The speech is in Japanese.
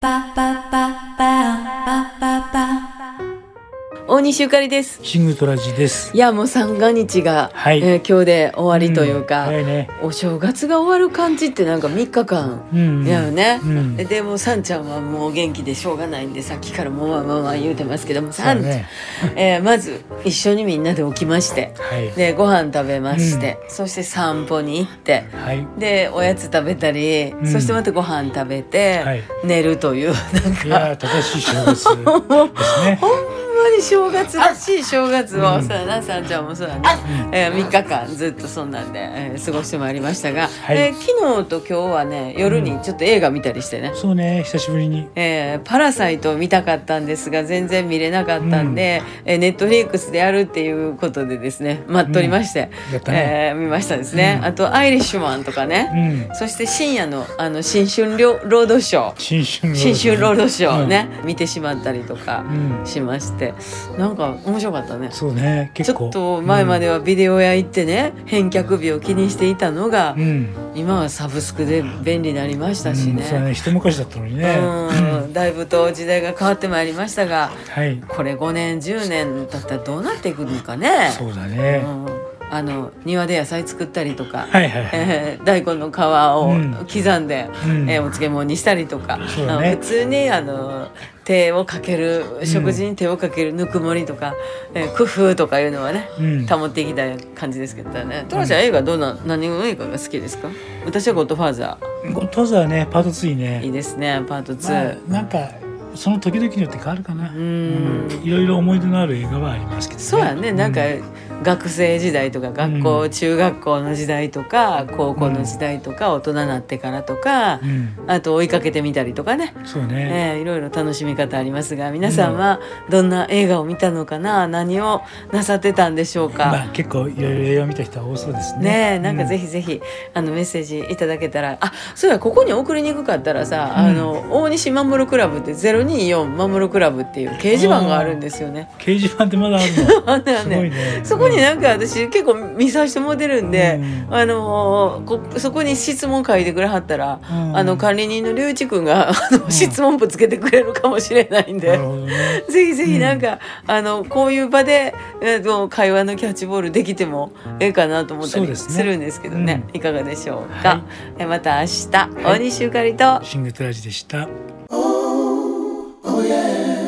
パパパ西ゆかりです。シングトラジです。いやもう三が日が、はい。えー今日で終わりというか、ん。早いね。お正月が終わる感じってなんか3日間うん。やよね、うん。ででもさんちゃんはもう元気でしょうがないんでさっきからもうまあまあまあ言うてますけどもさんちゃん、ね。えーまず一緒にみんなで起きましてはい。でご飯食べまして、そして散歩に行ってはい。でおやつ食べたり、ん。そしてまたご飯食べて、はい。寝るというなんか。いやー正しいですね。ほんまに正月らしい正月を、そうやなさんちゃんもそうやね、えー、3日間ずっとそんなんで、えー過ごしてまいりましたが、はい。えー昨日と今日はね夜にちょっと映画見たりしてね、そうね久しぶりに。えーパラサイトを見たかったんですが全然見れなかったんで、えーネットフリックスでやるっていうことでですね待っとりまして、やったね。えー見ましたですね、うん。あと「アイリッシュマン」とかうね、ん。そして深夜のあの新春ロロードショー。新春ロードショー。ね、見てしまったりとかうん。しましてなんか面白かったね。そうねち結構。ょっと前まではビデオ屋行ってね返却日を気にしていたのが、うん。今はサブスクで便利になりましたしね,、うんそうね一昔だったのにね。うんだいぶと時代が変わってまいりましたがはいこれ5年10年経ったらどうなっていくのかねそうだねうんあの庭で野菜作ったりとか、はいはいはい。え ー大根の皮をうん。刻んで、うん。えーお漬物にしたりとか、ね。普通にあの手をかける食事に手をかけるぬくもりとか、えー工夫とかいうのはね、うん。保っていきたい感じですけどね。トラちゃん映画どうな何の映画が好きですか？私は「ゴッドファーザゴッドファーザーねパート2ー」いいねですねパート2、まあなんかその時々によって変わるかな。ん。うん。いろいろ思い出のある映画はありますけどね。そうやね。なんかう学生時代とか学校、うん。中学校の時代とか高校の時代とか大人になってからとか、うん。あと追いかけてみたりとかね、そうね。えーいろいろ楽しみ方ありますが皆さんはどんな映画を見たのかな？何をなさってたんでしょうか、まあ結構いろいろ映画見た人は多そうですね。ねえなんかぜひひぜひ、あのメッセージいただけたらあそうやここに送りにくかったらさ、あの大西守るクラブって024守るクラブっていう掲示板があるんですよね。掲示板ってまだあるの？あんだよすごいね。ねそこになんか私結構見させても出るんで、うん。あのこそこに質問書いてくれはったら、うん。あの管理人の龍一君があの、質問ぶつけてくれるかもしれないんで。ね。ぜひぜひなんか、あのこういう場で、えーと会話のキャッチボールできてもええかなと思ったりするんですけどね。うん。いかがでしょうか、はい。えまた明日、はい大西ゆかりと。シングトラジでした。大